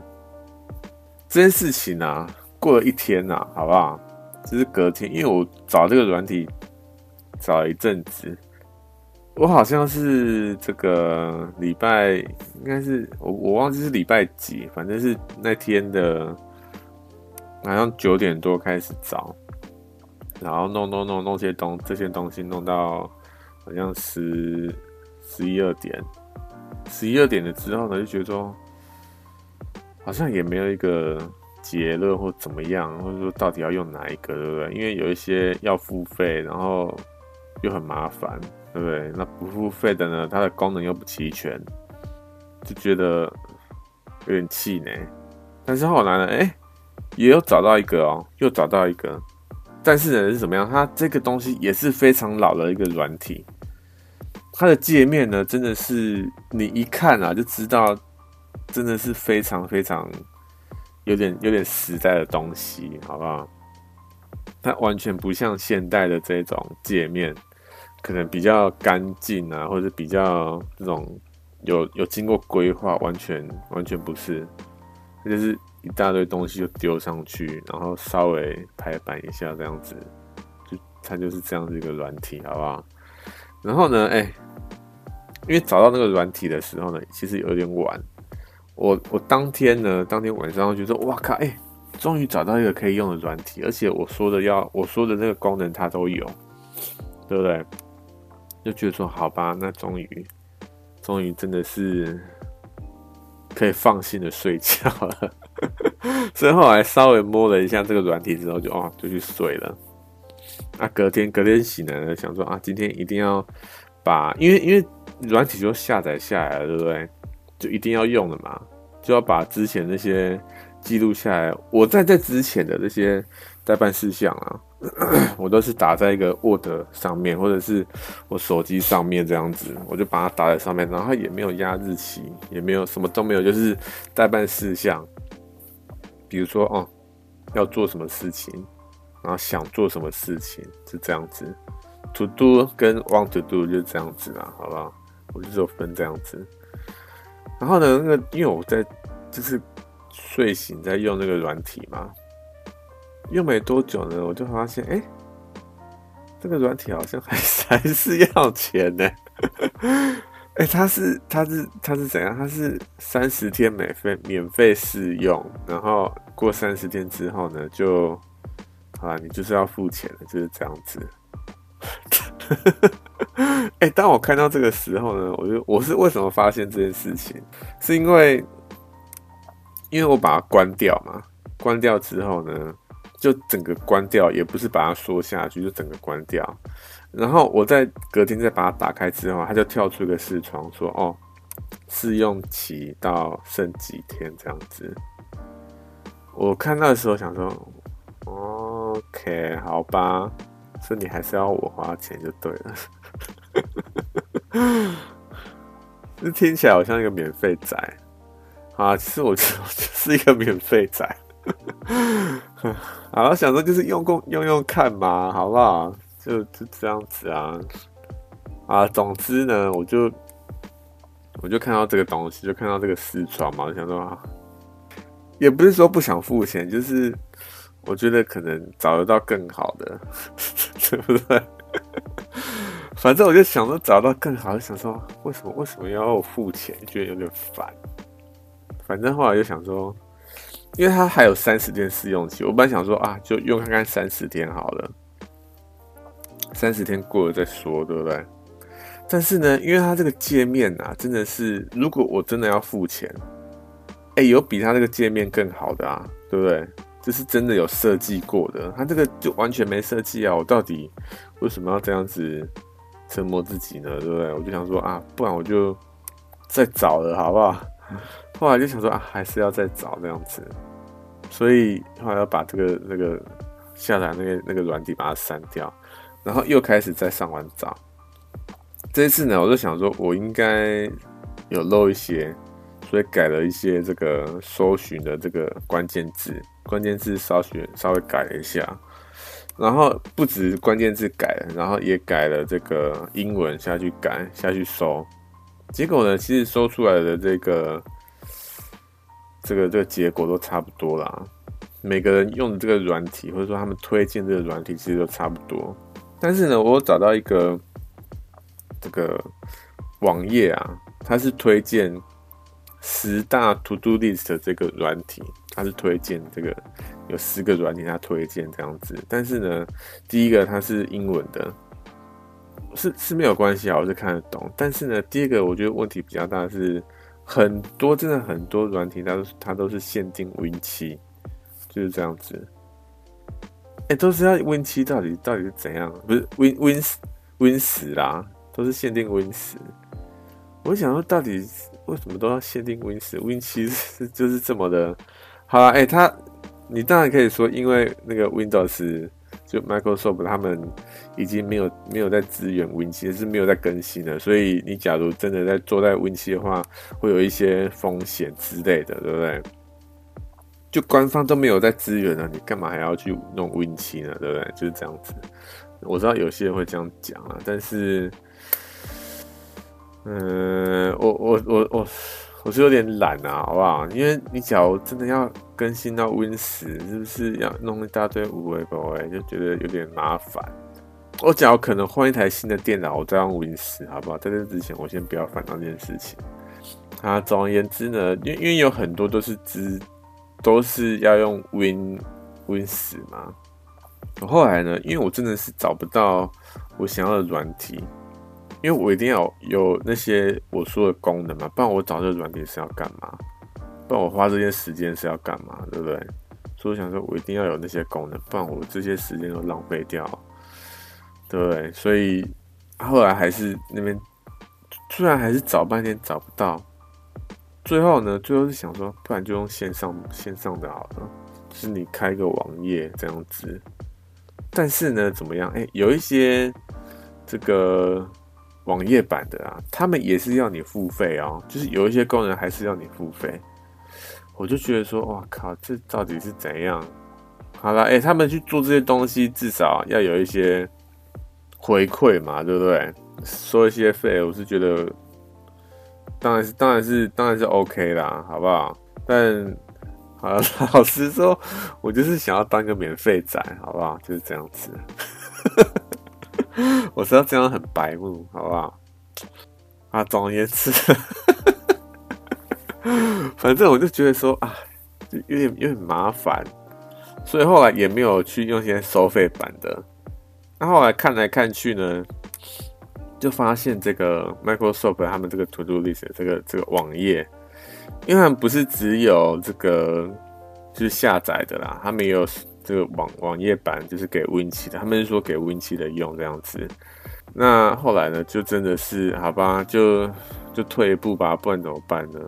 这件事情啊，过了一天呐、好不好？就是隔天，因为我找这个软体找了一阵子，我好像是这个礼拜，应该是我我忘记是礼拜几，反正是那天的，好像九点多开始找，然后弄弄弄弄些东这些东西弄到好像十十一二点，十一二点了之后呢，就觉得说好像也没有一个。结论或怎么样，或者说到底要用哪一个，对不对？因为有一些要付费，然后又很麻烦，对不对？那不付费的呢，它的功能又不齐全，就觉得有点气馁。但是后来呢，哎，也有找到一个哦，又找到一个，但是呢是怎么样？它这个东西也是非常老的一个软体，它的界面呢，真的是你一看啊就知道，真的是非常非常有点有点时代的东西，好不好？它完全不像现代的这种界面，可能比较干净啊，或者比较这种有有经过规划，完全完全不是，就是一大堆东西就丢上去，然后稍微排版一下这样子，就它就是这样子一个软体，好不好？然后呢，哎、因为找到那个软体的时候呢，其实有点晚。我我当天呢，当天晚上就说，哇靠，哎、终于找到一个可以用的软体，而且我说的要我说的那个功能它都有，对不对？就觉得说，好吧，那终于，终于真的是可以放心的睡觉了。[LAUGHS] 所以后来稍微摸了一下这个软体之后就，就哦，就去睡了。啊，隔天隔天醒来了，想说啊，今天一定要把，因为因为软体就下载下来了，对不对？就一定要用的嘛，就要把之前那些记录下来。我在在之前的那些代办事项啊，[CLEARS THROAT] 我都是打在一个 Word 上面，或者是我手机上面这样子，我就把它打在上面，然后也没有压日期，也没有什么都没有，就是代办事项，比如说哦，要做什么事情。然后想做什么事情是这样子，to do 跟 want to do 就这样子啦，好不好？我就只有分这样子。然后呢，那个因为我在就是睡醒在用那个软体嘛，用没多久呢，我就发现，哎，这个软体好像还 [LAUGHS] 还是要钱呢。[LAUGHS] 哎，它是它是它是怎样？它是三十天免费免费试用，然后过三十天之后呢，就。啊，你就是要付钱了，就是这样子。[LAUGHS] 哎、当我看到这个时候呢，我就我是为什么发现这件事情，是因为因为我把它关掉嘛，关掉之后呢，就整个关掉，也不是把它缩下去，就整个关掉。然后我在隔天再把它打开之后，它就跳出一个视窗说：“哦，试用期到剩几天这样子。”我看到的时候想说。OK，好吧，是你还是要我花钱就对了。[LAUGHS] 这听起来好像一个免费仔啊，其实我就是一个免费仔。[LAUGHS] 好，想说就是用过用用看嘛，好不好？就就这样子啊。啊，总之呢，我就我就看到这个东西，就看到这个视窗嘛，我想说啊，也不是说不想付钱，就是。我觉得可能找得到更好的，[LAUGHS] 对不对？[LAUGHS] 反正我就想说找到更好的，想说为什么为什么要我付钱？觉得有点烦。反正后来就想说，因为它还有三十天试用期，我本来想说啊，就用看看三十天好了，三十天过了再说，对不对？但是呢，因为它这个界面啊，真的是，如果我真的要付钱，哎，有比它那个界面更好的啊，对不对？这是真的有设计过的，他这个就完全没设计啊！我到底为什么要这样子折磨自己呢？对不对？我就想说啊，不然我就再找了，好不好？后来就想说啊，还是要再找这样子，所以后来要把这个那个下载那个那个软体把它删掉，然后又开始再上网找。这次呢，我就想说我应该有漏一些，所以改了一些这个搜寻的这个关键字。关键字稍许稍微改了一下，然后不止关键字改了，然后也改了这个英文下去改下去搜，结果呢，其实搜出来的这个这个这个结果都差不多啦。每个人用的这个软体或者说他们推荐这个软体其实都差不多，但是呢，我找到一个这个网页啊，它是推荐十大 To Do List 的这个软体。它是推荐这个有十个软体，它推荐这样子。但是呢，第一个它是英文的，是是没有关系啊，我是看得懂。但是呢，第二个我觉得问题比较大是，很多真的很多软体，它都它都是限定 Win7，就是这样子。哎、都是要 Win7，到底到底是怎样？不是 Win Win Win 十啦，都是限定 Win 十。我想说，到底为什么都要限定 Win 十？Win7 是就是这么的。好了，哎、欸，他，你当然可以说，因为那个 Windows 就 Microsoft 他们已经没有没有在支援 Win 七，是没有在更新了。所以你假如真的在做在 Win 七的话，会有一些风险之类的，对不对？就官方都没有在支援了，你干嘛还要去弄 Win 七呢？对不对？就是这样子。我知道有些人会这样讲啊，但是，嗯、我我我我我是有点懒啊，好不好？因为你假如真的要更新到 Win 十，是不是要弄一大堆五维保维，就觉得有点麻烦。我假如可能换一台新的电脑，我再用 Win 十，好不好？在这之前，我先不要烦恼这件事情。啊，总而言之呢，因为因为有很多都是支。都是要用 Win Win 十嘛？我后来呢，因为我真的是找不到我想要的软体，因为我一定要有那些我说的功能嘛，不然我找这个软件是要干嘛？不然我花这些时间是要干嘛？对不对？所以我想说，我一定要有那些功能，不然我这些时间都浪费掉，对不对？所以后来还是那边，突然还是找半天找不到。最后呢，最后是想说，不然就用线上线上的好了，是你开个网页这样子。但是呢，怎么样？哎、有一些这个网页版的啊，他们也是要你付费哦，就是有一些功能还是要你付费。我就觉得说，哇靠，这到底是怎样？好了，哎、他们去做这些东西，至少要有一些回馈嘛，对不对？收一些费，我是觉得。当然是，当然是，当然是 OK 啦，好不好？但好了，老实说，我就是想要当个免费仔，好不好？就是这样子。[LAUGHS] 我知道这样很白目，好不好？啊，总而言之，[LAUGHS] 反正我就觉得说啊，就有点有点麻烦，所以后来也没有去用一些收费版的。那后来看来看去呢？就发现这个 Microsoft 他们这个 To Do List 这个这个网页，因为他们不是只有这个就是下载的啦，他们也有这个网网页版，就是给 Win 七的，他们是说给 Win 七的用这样子。那后来呢，就真的是好吧，就就退一步吧，不然怎么办呢？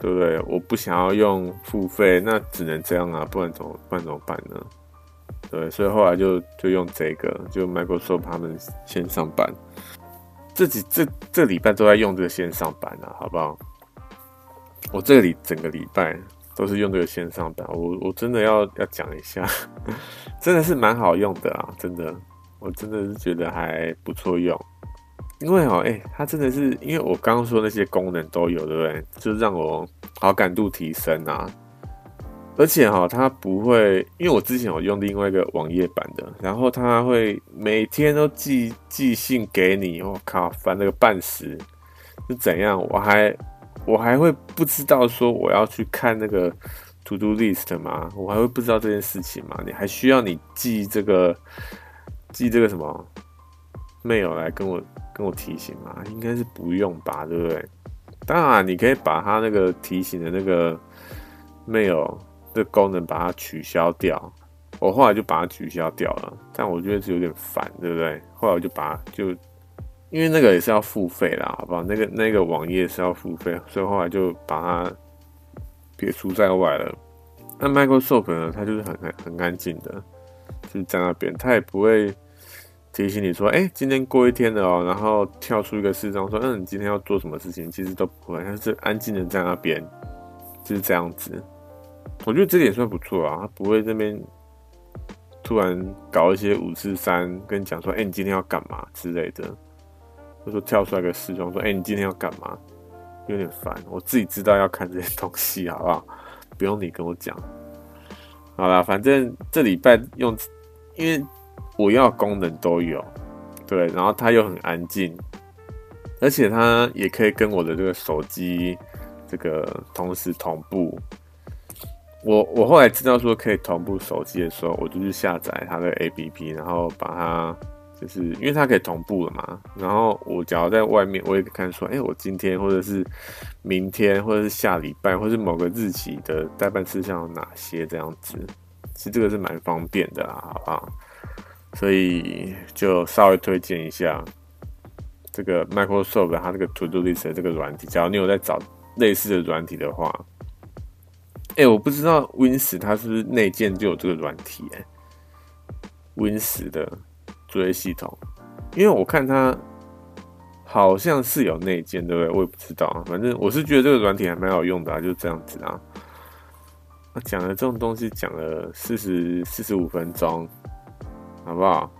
对不对？我不想要用付费，那只能这样啊，不然怎么不然怎么办呢？对，所以后来就就用这个，就 Microsoft 他们线上版。这几这这礼拜都在用这个线上版啊，好不好？我这里整个礼拜都是用这个线上版，我我真的要要讲一下，真的是蛮好用的啊，真的，我真的是觉得还不错用，因为哦，哎，它真的是因为我刚刚说那些功能都有，对不对？就让我好感度提升啊。而且哈，它不会，因为我之前有用另外一个网页版的，然后它会每天都寄寄信给你，我靠，烦了个半死，是怎样？我还我还会不知道说我要去看那个 To Do List 吗？我还会不知道这件事情吗？你还需要你记这个记这个什么 mail 来跟我跟我提醒吗？应该是不用吧，对不对？当然，你可以把它那个提醒的那个 mail。的功能把它取消掉，我后来就把它取消掉了，但我觉得是有点烦，对不对？后来我就把就，因为那个也是要付费啦，好不好？那个那个网页是要付费，所以后来就把它撇除在外了。那 Microsoft 呢？它就是很很很安静的，就是在那边，它也不会提醒你说，哎，今天过一天了哦，然后跳出一个视窗说，嗯，你今天要做什么事情？其实都不会，它是安静的在那边，就是这样子。我觉得这点算不错啊，他不会这边突然搞一些五四三，跟你讲说，哎、你今天要干嘛之类的，或者说跳出来个视窗说，哎、你今天要干嘛？有点烦，我自己知道要看这些东西，好不好？不用你跟我讲。好啦，反正这礼拜用，因为我要功能都有，对，然后它又很安静，而且它也可以跟我的这个手机这个同时同步。我我后来知道说可以同步手机的时候，我就去下载它的 APP，然后把它就是因为它可以同步了嘛。然后我只要在外面，我也可以看说，哎、欸，我今天或者是明天或者是下礼拜或者是某个日期的待办事项有哪些这样子。其实这个是蛮方便的啦，好不好？所以就稍微推荐一下这个 Microsoft 它这个 To Do List 的这个软体。假如你有在找类似的软体的话。哎、我不知道 Win 十它是不是内建就有这个软体？哎，Win 十的作业系统，因为我看它好像是有内建，对不对？我也不知道啊，反正我是觉得这个软体还蛮好用的啊，就这样子啊。那讲了这种东西，讲了四十四十五分钟，好不好？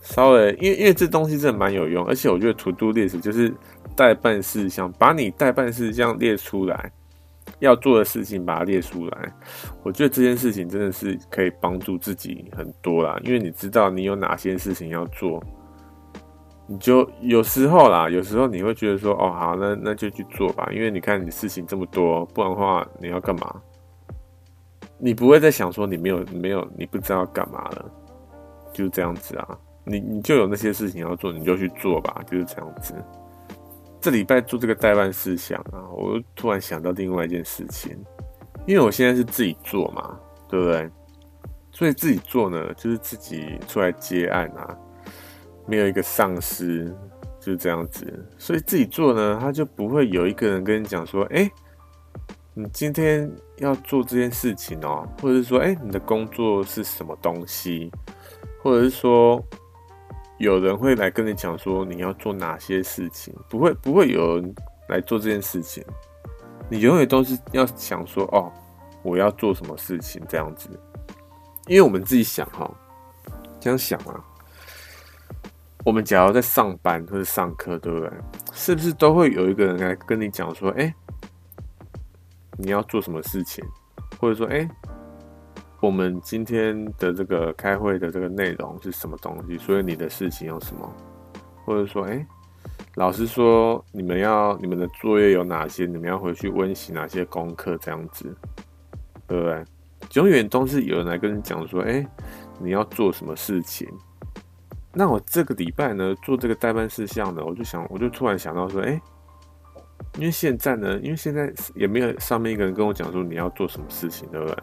稍微，因为因为这东西真的蛮有用，而且我觉得 To Do List 就是待办事项，把你待办事项列出来，要做的事情把它列出来。我觉得这件事情真的是可以帮助自己很多啦，因为你知道你有哪些事情要做，你就有时候啦，有时候你会觉得说，哦，好，那那就去做吧，因为你看你事情这么多，不然的话你要干嘛？你不会再想说你没有没有你不知道干嘛了，就是这样子啊。你你就有那些事情要做，你就去做吧，就是这样子。这礼拜做这个代办事项啊，我突然想到另外一件事情，因为我现在是自己做嘛，对不对？所以自己做呢，就是自己出来接案啊，没有一个上司，就是这样子。所以自己做呢，他就不会有一个人跟你讲说，哎，你今天要做这件事情哦，或者是说，哎，你的工作是什么东西，或者是说。有人会来跟你讲说你要做哪些事情，不会不会有人来做这件事情。你永远都是要想说哦，我要做什么事情这样子。因为我们自己想哈，这样想啊，我们假如在上班或者上课，对不对？是不是都会有一个人来跟你讲说，哎，你要做什么事情，或者说，哎。我们今天的这个开会的这个内容是什么东西？所以你的事情有什么？或者说，哎，老师说你们要你们的作业有哪些？你们要回去温习哪些功课？这样子，对不对？永远都是有人来跟你讲说，哎，你要做什么事情？那我这个礼拜呢，做这个代办事项呢，我就想，我就突然想到说，哎，因为现在呢，因为现在也没有上面一个人跟我讲说你要做什么事情，对不对？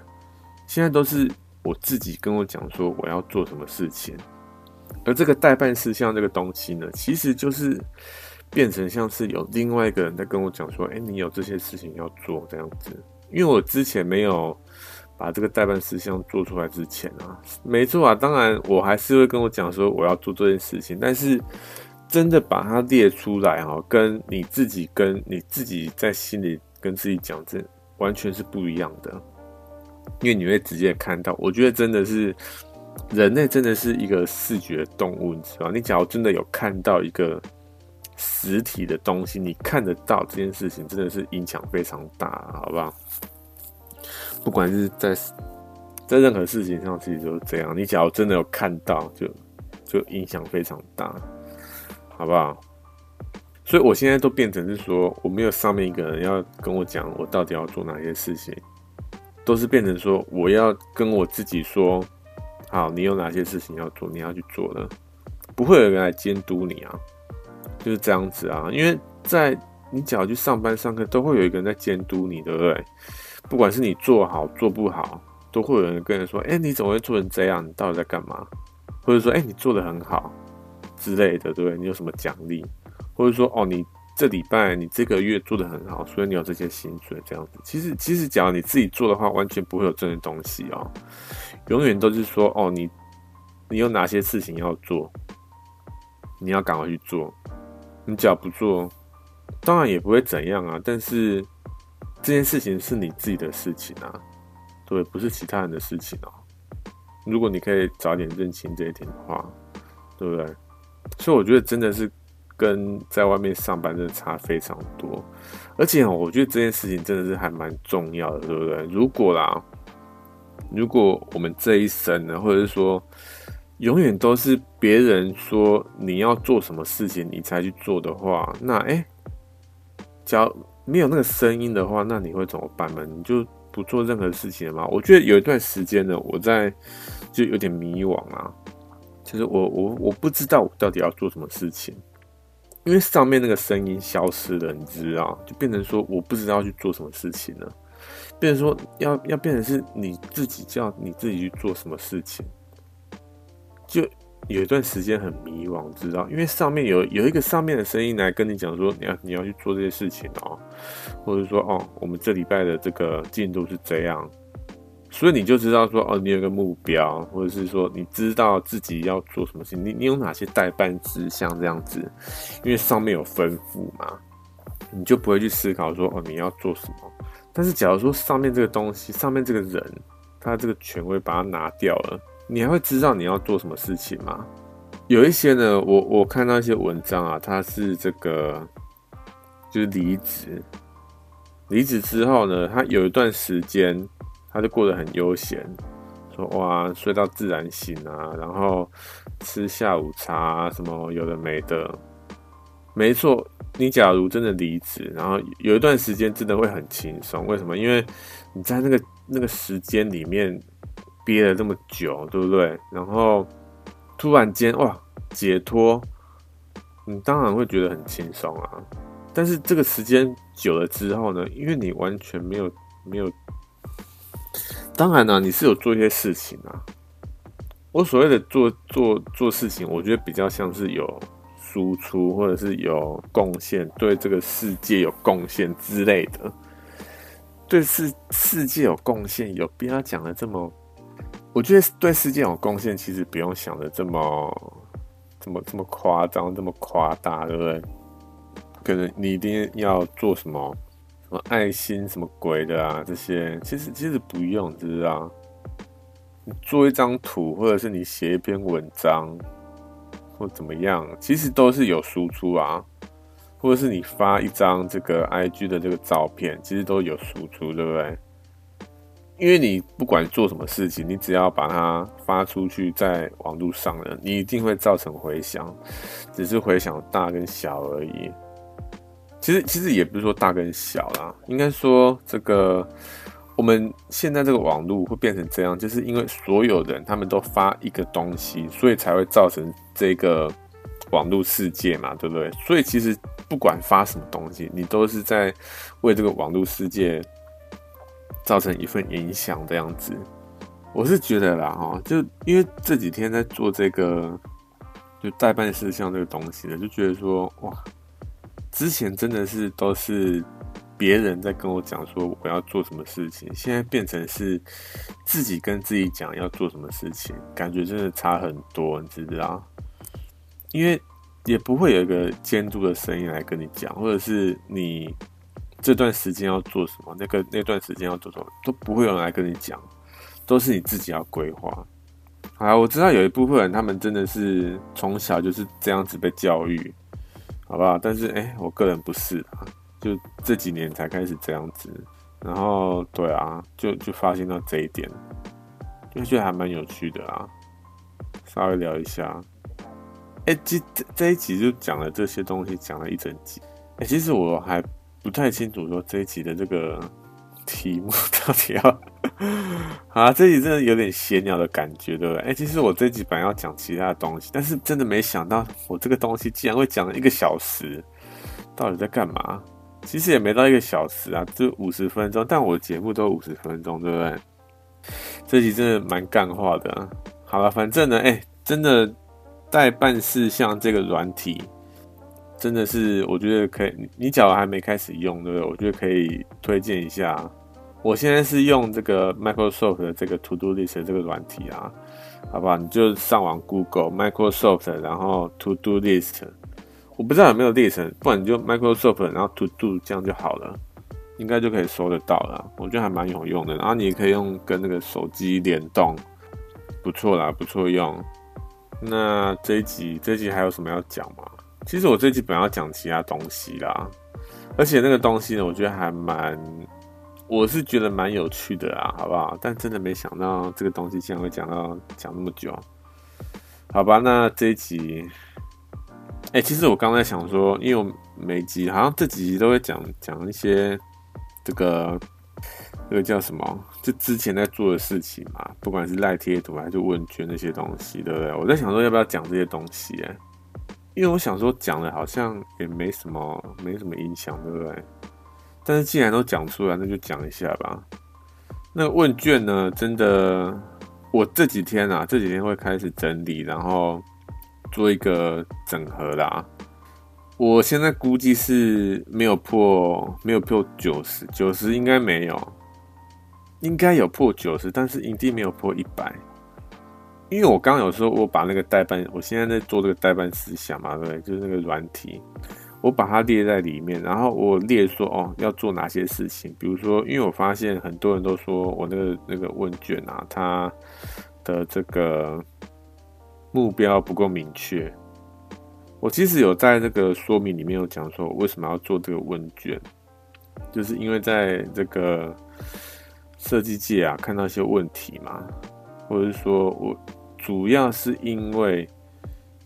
现在都是我自己跟我讲说我要做什么事情，而这个代办事项这个东西呢，其实就是变成像是有另外一个人在跟我讲说，哎，你有这些事情要做这样子。因为我之前没有把这个代办事项做出来之前啊，没错啊，当然我还是会跟我讲说我要做这件事情，但是真的把它列出来哈，跟你自己跟你自己在心里跟自己讲，这完全是不一样的。因为你会直接看到，我觉得真的是人类真的是一个视觉动物，你知道？你假如真的有看到一个实体的东西，你看得到这件事情，真的是影响非常大，好不好？不管是在在任何事情上，其实都是这样。你假如真的有看到，就就影响非常大，好不好？所以我现在都变成是说，我没有上面一个人要跟我讲，我到底要做哪些事情。都是变成说，我要跟我自己说，好，你有哪些事情要做，你要去做的，不会有人来监督你啊，就是这样子啊。因为在你只要去上班上课，都会有一个人在监督你，对不对？不管是你做好做不好，都会有人跟人说，哎，你怎么会做成这样？你到底在干嘛？或者说，哎，你做得很好之类的，对不对？你有什么奖励？或者说，哦，你。这礼拜你这个月做的很好，所以你有这些薪水这样子。其实，其实，假如你自己做的话，完全不会有这些东西哦。永远都是说，哦，你你有哪些事情要做，你要赶快去做。你只要不做，当然也不会怎样啊。但是这件事情是你自己的事情啊，对，不是其他人的事情哦。如果你可以早点认清这一点的话，对不对？所以我觉得真的是。跟在外面上班真的差非常多，而且我觉得这件事情真的是还蛮重要的，对不对？如果啦，如果我们这一生呢，或者是说永远都是别人说你要做什么事情你才去做的话，那诶，假如没有那个声音的话，那你会怎么办呢？你就不做任何事情了吗？我觉得有一段时间呢，我在就有点迷惘啊，其实我我我不知道我到底要做什么事情。因为上面那个声音消失了，你知道，就变成说我不知道去做什么事情了，变成说要要变成是你自己叫你自己去做什么事情，就有一段时间很迷惘，知道？因为上面有有一个上面的声音来跟你讲说你要你要去做这些事情哦，或者说哦，我们这礼拜的这个进度是这样，所以你就知道说，哦，你有个目标，或者是说你知道自己要做什么事情，你你有哪些待办事项这样子，因为上面有吩咐嘛，你就不会去思考说，哦，你要做什么。但是假如说上面这个东西，上面这个人，他这个权威把它拿掉了，你还会知道你要做什么事情吗？有一些呢，我我看到一些文章啊，他是这个就是离职，离职之后呢，他有一段时间他就过得很悠闲，说哇睡到自然醒啊，然后吃下午茶，什么有的没的。没错，你假如真的离职，然后有一段时间真的会很轻松，为什么？因为你在那个那个时间里面憋了这么久，对不对？然后。突然间哇，解脱，你当然会觉得很轻松啊。但是这个时间久了之后呢，因为你完全没有没有，当然呢，你是有做一些事情啊。我所谓的做做做事情，我觉得比较像是有输出，或者是有贡献，对这个世界有贡献之类的。对世世界有贡献，有必要讲的这么？我觉得对世界有贡献，其实不用想的这么、这么、这么夸张，这么夸大，对不对？可能你一定要做什么、什么爱心、什么鬼的啊，这些其实其实不用，知道？你做一张图，或者是你写一篇文章，或怎么样，其实都是有输出啊。或者是你发一张这个 IG 的这个照片，其实都有输出，对不对？因为你不管做什么事情，你只要把它发出去在网络上了，你一定会造成回响，只是回响大跟小而已。其实其实也不是说大跟小啦，应该说这个我们现在这个网络会变成这样，就是因为所有人他们都发一个东西，所以才会造成这个网络世界嘛，对不对？所以其实不管发什么东西，你都是在为这个网络世界。造成一份影响这样子，我是觉得啦哈，就因为这几天在做这个就代办事项这个东西呢，就觉得说哇，之前真的是都是别人在跟我讲说我要做什么事情，现在变成是自己跟自己讲要做什么事情，感觉真的差很多，你知道？因为也不会有一个监督的声音来跟你讲，或者是你。这段时间要做什么？那个那段时间要做什么？都不会有人来跟你讲，都是你自己要规划。啊，我知道有一部分人，他们真的是从小就是这样子被教育，好不好？但是，哎，我个人不是啊，就这几年才开始这样子。然后，对啊，就就发现到这一点，就觉得还蛮有趣的啊。稍微聊一下，哎，这这一集就讲了这些东西，讲了一整集。哎，其实我还。不太清楚说这一集的这个题目到底要啊，这集真的有点闲聊的感觉，对不对？哎、其实我这集本来要讲其他的东西，但是真的没想到我这个东西竟然会讲一个小时，到底在干嘛？其实也没到一个小时啊，就五十分钟，但我的节目都五十分钟，对不对？这集真的蛮干话的。好了，反正呢，哎、真的待办事项这个软体。真的是，我觉得可以。你假如还没开始用，对不对？我觉得可以推荐一下。我现在是用这个 Microsoft 的这个 To Do List 这个软体啊，好不好？你就上网 Google Microsoft，然后 To Do List。我不知道有没有 list，不然你就 Microsoft，然后 To Do 这样就好了，应该就可以搜得到了。我觉得还蛮有用的。然后你也可以用跟那个手机联动，不错啦，不错用。那这一集，这一集还有什么要讲吗？其实我这集本来要讲其他东西啦，而且那个东西呢，我觉得还蛮，我是觉得蛮有趣的啊，好不好？但真的没想到这个东西竟然会讲到讲那么久，好吧？那这一集，哎、其实我刚才想说，因为我每集好像这几集都会讲讲一些这个这个叫什么，就之前在做的事情嘛，不管是赖贴图还是问卷那些东西，对不对？我在想说要不要讲这些东西、欸，哎。因为我想说讲的好像也没什么，没什么影响，对不对？但是既然都讲出来，那就讲一下吧。那问卷呢？真的，我这几天啊，这几天会开始整理，然后做一个整合啦。我现在估计是没有破，没有破九十，九十应该没有。应该有破九十，但是一定没有破一百。因为我刚刚有说，我把那个代办，我现在在做这个代办思想嘛，对？就是那个软体，我把它列在里面，然后我列说哦，要做哪些事情。比如说，因为我发现很多人都说我那个那个问卷啊，它的这个目标不够明确。我其实有在这个说明里面有讲说，为什么要做这个问卷，就是因为在这个设计界啊，看到一些问题嘛，或者是说我。主要是因为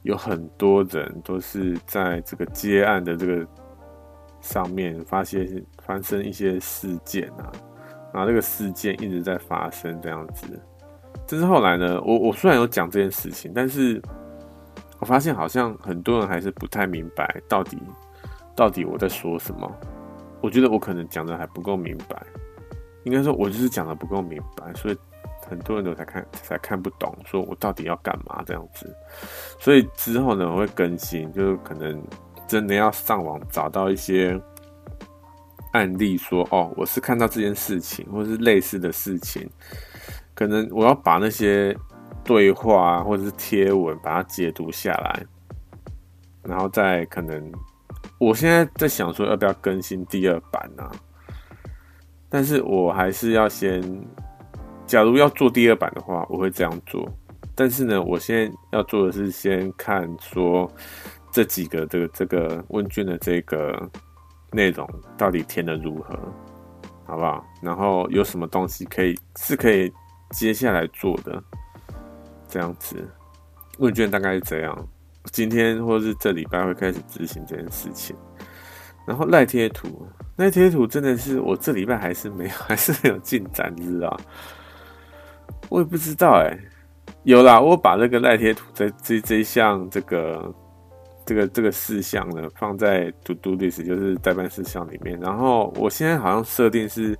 有很多人都是在这个接案的这个上面发现发生一些事件啊，然后这个事件一直在发生这样子。但是后来呢，我我虽然有讲这件事情，但是我发现好像很多人还是不太明白到底到底我在说什么。我觉得我可能讲的还不够明白，应该说我就是讲的不够明白，所以。很多人都才看才看不懂，说我到底要干嘛这样子，所以之后呢，我会更新，就是可能真的要上网找到一些案例说，哦，我是看到这件事情，或是类似的事情，可能我要把那些对话或者是贴文把它解读下来，然后再可能，我现在在想说要不要更新第二版啊，但是我还是要先。假如要做第二版的话，我会这样做。但是呢，我现在要做的是先看说这几个这个这个问卷的这个内容到底填的如何，好不好？然后有什么东西可以是可以接下来做的，这样子。问卷大概是这样。今天或是这礼拜会开始执行这件事情。然后赖贴图，赖贴图真的是我这礼拜还是没有，还是没有进展，你知道？我也不知道哎，有啦，我把那个赖贴图在这这一项这个这个这个事项呢放在 To Do List，就是待办事项里面。然后我现在好像设定是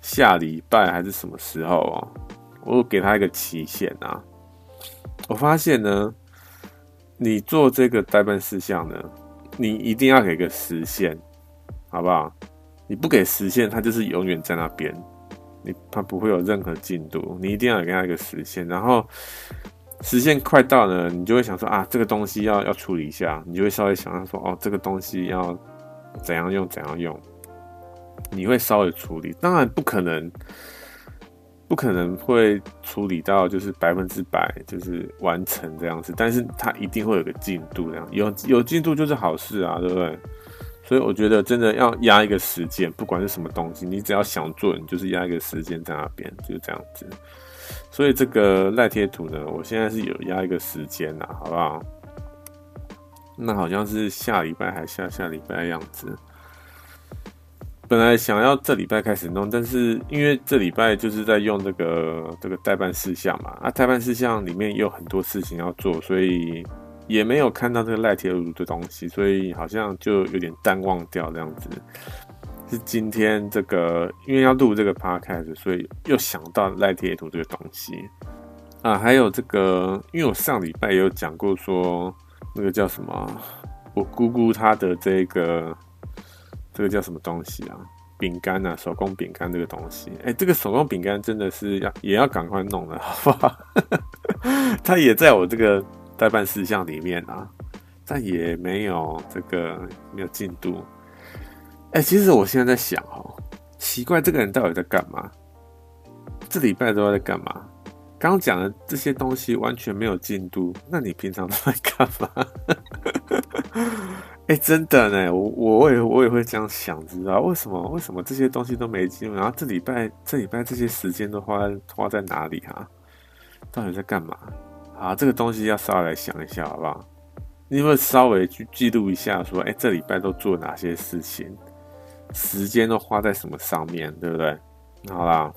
下礼拜还是什么时候哦？我给他一个期限啊。我发现呢，你做这个待办事项呢，你一定要给个时限，好不好？你不给时限，它就是永远在那边。你它不会有任何进度，你一定要给它一个时限，然后时限快到了，你就会想说啊，这个东西要要处理一下，你就会稍微想到说哦，这个东西要怎样用怎样用，你会稍微处理，当然不可能，不可能会处理到就是百分之百就是完成这样子，但是它一定会有个进度，这样有有进度就是好事啊，对不对？所以我觉得真的要压一个时间，不管是什么东西，你只要想做，你就是压一个时间在那边，就是这样子。所以这个赖贴图呢，我现在是有压一个时间呐，好不好？那好像是下礼拜还下下礼拜的样子。本来想要这礼拜开始弄，但是因为这礼拜就是在用这个这个代办事项嘛，啊，代办事项里面也有很多事情要做，所以。也没有看到这个赖铁图的东西，所以好像就有点淡忘掉这样子。是今天这个，因为要录这个 podcast，所以又想到赖铁图这个东西啊。还有这个，因为我上礼拜有讲过说，那个叫什么，我姑姑她的这个，这个叫什么东西啊？饼干啊，手工饼干这个东西。哎，这个手工饼干真的是要也要赶快弄了，好不好？[LAUGHS] 它也在我这个。待办事项里面啊，但也没有这个没有进度。哎、其实我现在在想哦，奇怪，这个人到底在干嘛？这礼拜都在干嘛？刚刚讲的这些东西完全没有进度，那你平常都在干嘛？[LAUGHS] 哎、真的呢，我我也我也会这样想，知道为什么？为什么这些东西都没进度？然后这礼拜这礼拜这些时间都花花在哪里啊？到底在干嘛？啊，这个东西要稍微来想一下，好不好？你有没有稍微去记录一下，说，哎，这礼拜都做哪些事情，时间都花在什么上面，对不对？好啦，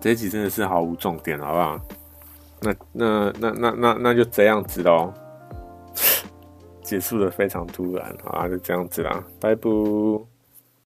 这一集真的是毫无重点，好不好？那那那那那那就这样子喽，[LAUGHS] 结束的非常突然，好啊，就这样子啦，拜拜。